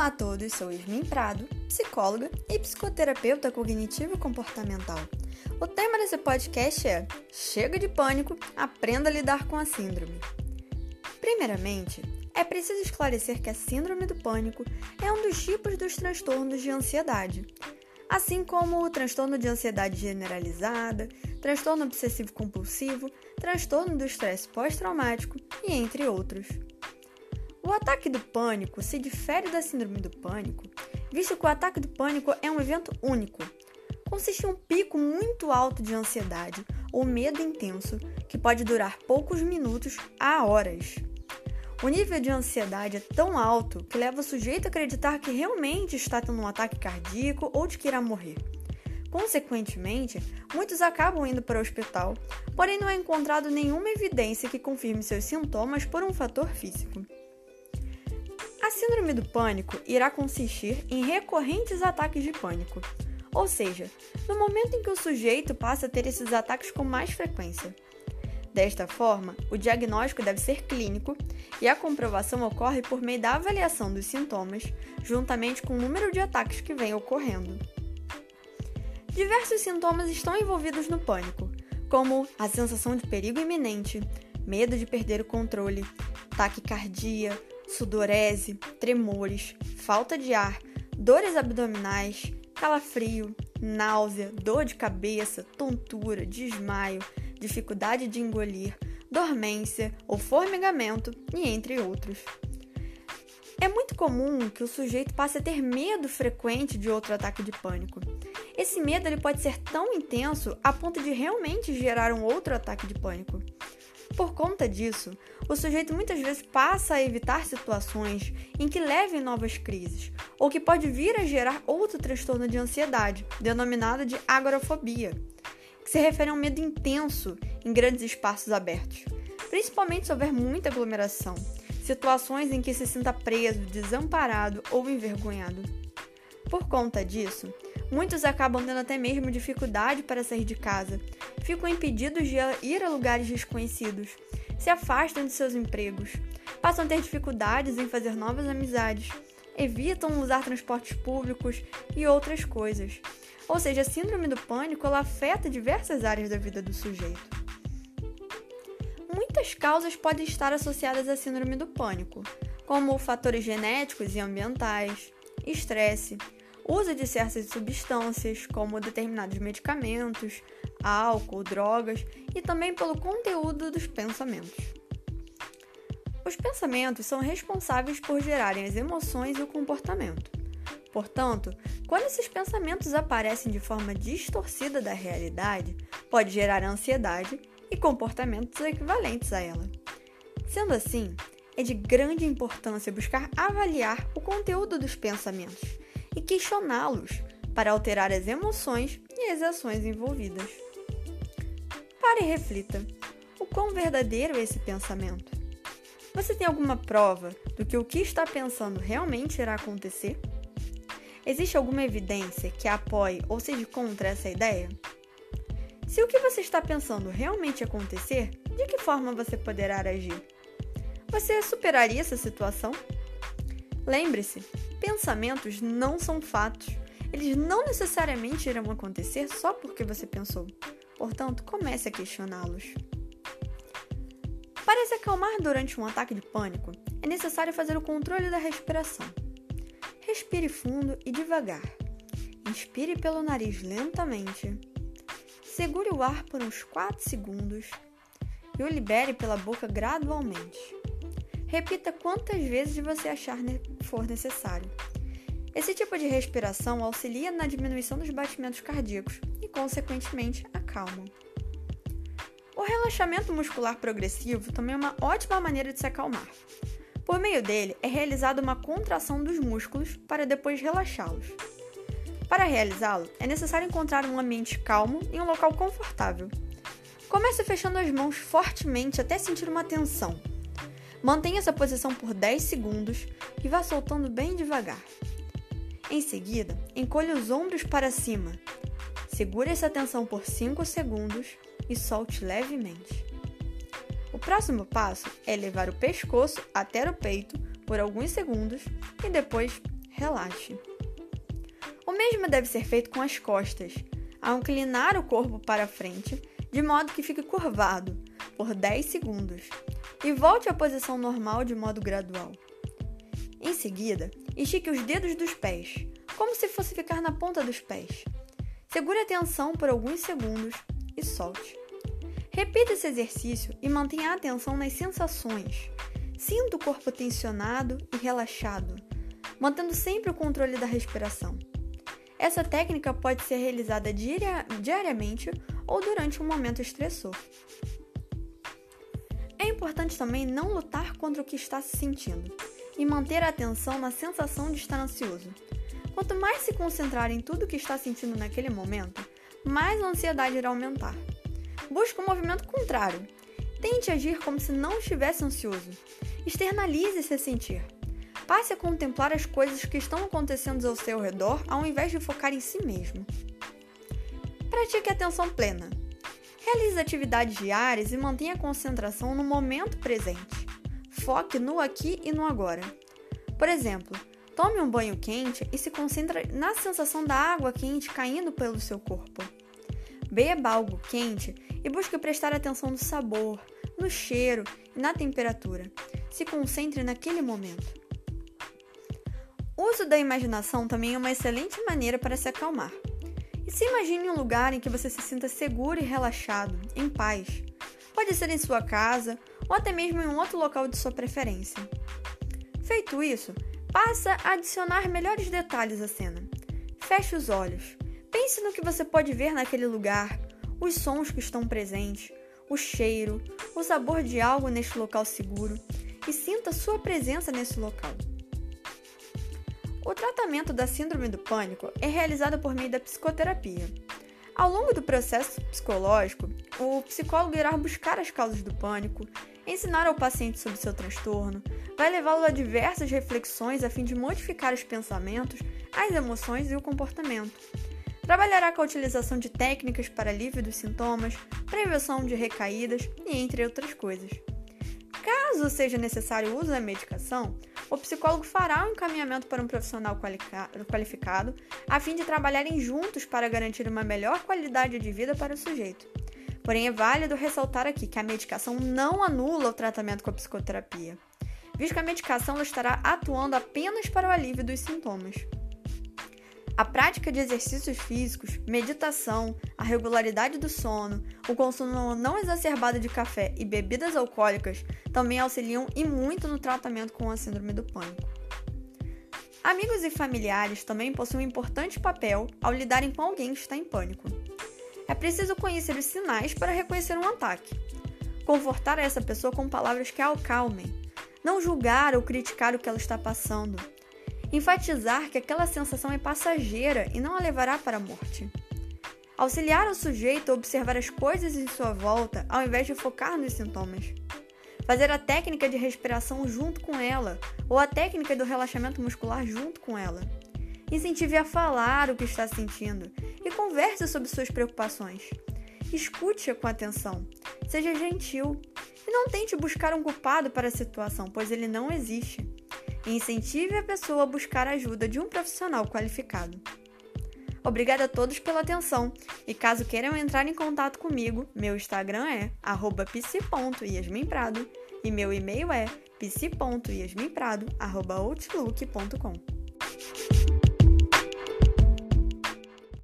Olá a todos, sou Yasmin Prado, psicóloga e psicoterapeuta cognitivo comportamental. O tema desse podcast é Chega de pânico, aprenda a lidar com a síndrome. Primeiramente, é preciso esclarecer que a síndrome do pânico é um dos tipos dos transtornos de ansiedade, assim como o transtorno de ansiedade generalizada, transtorno obsessivo compulsivo, transtorno do estresse pós-traumático e entre outros. O ataque do pânico se difere da síndrome do pânico, visto que o ataque do pânico é um evento único. Consiste em um pico muito alto de ansiedade ou medo intenso que pode durar poucos minutos a horas. O nível de ansiedade é tão alto que leva o sujeito a acreditar que realmente está tendo um ataque cardíaco ou de que irá morrer. Consequentemente, muitos acabam indo para o hospital, porém não é encontrado nenhuma evidência que confirme seus sintomas por um fator físico. A síndrome do pânico irá consistir em recorrentes ataques de pânico, ou seja, no momento em que o sujeito passa a ter esses ataques com mais frequência. Desta forma, o diagnóstico deve ser clínico e a comprovação ocorre por meio da avaliação dos sintomas, juntamente com o número de ataques que vem ocorrendo. Diversos sintomas estão envolvidos no pânico, como a sensação de perigo iminente, medo de perder o controle, taquicardia, sudorese, tremores, falta de ar, dores abdominais, calafrio, náusea, dor de cabeça, tontura, desmaio, dificuldade de engolir, dormência ou formigamento e entre outros. É muito comum que o sujeito passe a ter medo frequente de outro ataque de pânico. Esse medo ele pode ser tão intenso a ponto de realmente gerar um outro ataque de pânico. Por conta disso, o sujeito muitas vezes passa a evitar situações em que levem novas crises, ou que pode vir a gerar outro transtorno de ansiedade, denominado de agorafobia, que se refere a um medo intenso em grandes espaços abertos, principalmente se houver muita aglomeração, situações em que se sinta preso, desamparado ou envergonhado. Por conta disso, muitos acabam tendo até mesmo dificuldade para sair de casa, ficam impedidos de ir a lugares desconhecidos, se afastam de seus empregos, passam a ter dificuldades em fazer novas amizades, evitam usar transportes públicos e outras coisas. Ou seja, a síndrome do pânico ela afeta diversas áreas da vida do sujeito. Muitas causas podem estar associadas à síndrome do pânico, como fatores genéticos e ambientais, estresse, uso de certas substâncias, como determinados medicamentos, álcool, drogas, e também pelo conteúdo dos pensamentos. Os pensamentos são responsáveis por gerarem as emoções e o comportamento. Portanto, quando esses pensamentos aparecem de forma distorcida da realidade, pode gerar ansiedade e comportamentos equivalentes a ela. Sendo assim, é de grande importância buscar avaliar o conteúdo dos pensamentos e questioná-los para alterar as emoções e as ações envolvidas. Pare e reflita: o quão verdadeiro é esse pensamento? Você tem alguma prova do que o que está pensando realmente irá acontecer? Existe alguma evidência que apoie ou seja contra essa ideia? Se o que você está pensando realmente acontecer, de que forma você poderá agir? Você superaria essa situação? Lembre-se, pensamentos não são fatos. Eles não necessariamente irão acontecer só porque você pensou. Portanto, comece a questioná-los. Para se acalmar durante um ataque de pânico, é necessário fazer o controle da respiração. Respire fundo e devagar. Inspire pelo nariz lentamente. Segure o ar por uns 4 segundos e o libere pela boca gradualmente. Repita quantas vezes você achar for necessário. Esse tipo de respiração auxilia na diminuição dos batimentos cardíacos e, consequentemente, acalma. O relaxamento muscular progressivo também é uma ótima maneira de se acalmar. Por meio dele, é realizada uma contração dos músculos para depois relaxá-los. Para realizá-lo, é necessário encontrar um ambiente calmo e um local confortável. Comece fechando as mãos fortemente até sentir uma tensão. Mantenha essa posição por 10 segundos e vá soltando bem devagar. Em seguida, encolha os ombros para cima. Segure essa tensão por 5 segundos e solte levemente. O próximo passo é levar o pescoço até o peito por alguns segundos e depois relaxe. O mesmo deve ser feito com as costas, ao inclinar o corpo para frente, de modo que fique curvado, por 10 segundos, e volte à posição normal de modo gradual. Em seguida, estique os dedos dos pés, como se fosse ficar na ponta dos pés. Segure a tensão por alguns segundos e solte. Repita esse exercício e mantenha a atenção nas sensações. Sinta o corpo tensionado e relaxado, mantendo sempre o controle da respiração. Essa técnica pode ser realizada diariamente ou durante um momento estressor. Importante também não lutar contra o que está se sentindo e manter a atenção na sensação de estar ansioso. Quanto mais se concentrar em tudo o que está sentindo naquele momento, mais a ansiedade irá aumentar. Busque um movimento contrário. Tente agir como se não estivesse ansioso. Externalize esse sentir. Passe a contemplar as coisas que estão acontecendo ao seu redor ao invés de focar em si mesmo. Pratique a atenção plena. Realize atividades diárias e mantenha a concentração no momento presente. Foque no aqui e no agora. Por exemplo, tome um banho quente e se concentre na sensação da água quente caindo pelo seu corpo. Beba algo quente e busque prestar atenção no sabor, no cheiro e na temperatura. Se concentre naquele momento. O uso da imaginação também é uma excelente maneira para se acalmar. E se imagine um lugar em que você se sinta seguro e relaxado, em paz. Pode ser em sua casa ou até mesmo em um outro local de sua preferência. Feito isso, passa a adicionar melhores detalhes à cena. Feche os olhos. Pense no que você pode ver naquele lugar, os sons que estão presentes, o cheiro, o sabor de algo neste local seguro e sinta sua presença nesse local. O tratamento da síndrome do pânico é realizado por meio da psicoterapia. Ao longo do processo psicológico, o psicólogo irá buscar as causas do pânico, ensinar ao paciente sobre seu transtorno, vai levá-lo a diversas reflexões a fim de modificar os pensamentos, as emoções e o comportamento. Trabalhará com a utilização de técnicas para alívio dos sintomas, prevenção de recaídas e entre outras coisas. Caso seja necessário o uso da medicação, o psicólogo fará um encaminhamento para um profissional qualificado a fim de trabalharem juntos para garantir uma melhor qualidade de vida para o sujeito. Porém, é válido ressaltar aqui que a medicação não anula o tratamento com a psicoterapia, visto que a medicação estará atuando apenas para o alívio dos sintomas. A prática de exercícios físicos, meditação, a regularidade do sono, o consumo não exacerbado de café e bebidas alcoólicas também auxiliam e muito no tratamento com a síndrome do pânico. Amigos e familiares também possuem um importante papel ao lidarem com alguém que está em pânico. É preciso conhecer os sinais para reconhecer um ataque. Confortar essa pessoa com palavras que a acalmem. Não julgar ou criticar o que ela está passando enfatizar que aquela sensação é passageira e não a levará para a morte. Auxiliar o sujeito a observar as coisas em sua volta ao invés de focar nos sintomas. Fazer a técnica de respiração junto com ela ou a técnica do relaxamento muscular junto com ela. Incentive a falar o que está sentindo e converse sobre suas preocupações. Escute-a com atenção. Seja gentil e não tente buscar um culpado para a situação, pois ele não existe incentive a pessoa a buscar a ajuda de um profissional qualificado. Obrigada a todos pela atenção e caso queiram entrar em contato comigo, meu Instagram é psi.yasminprado e meu e-mail é psi.yasminprado.outlook.com.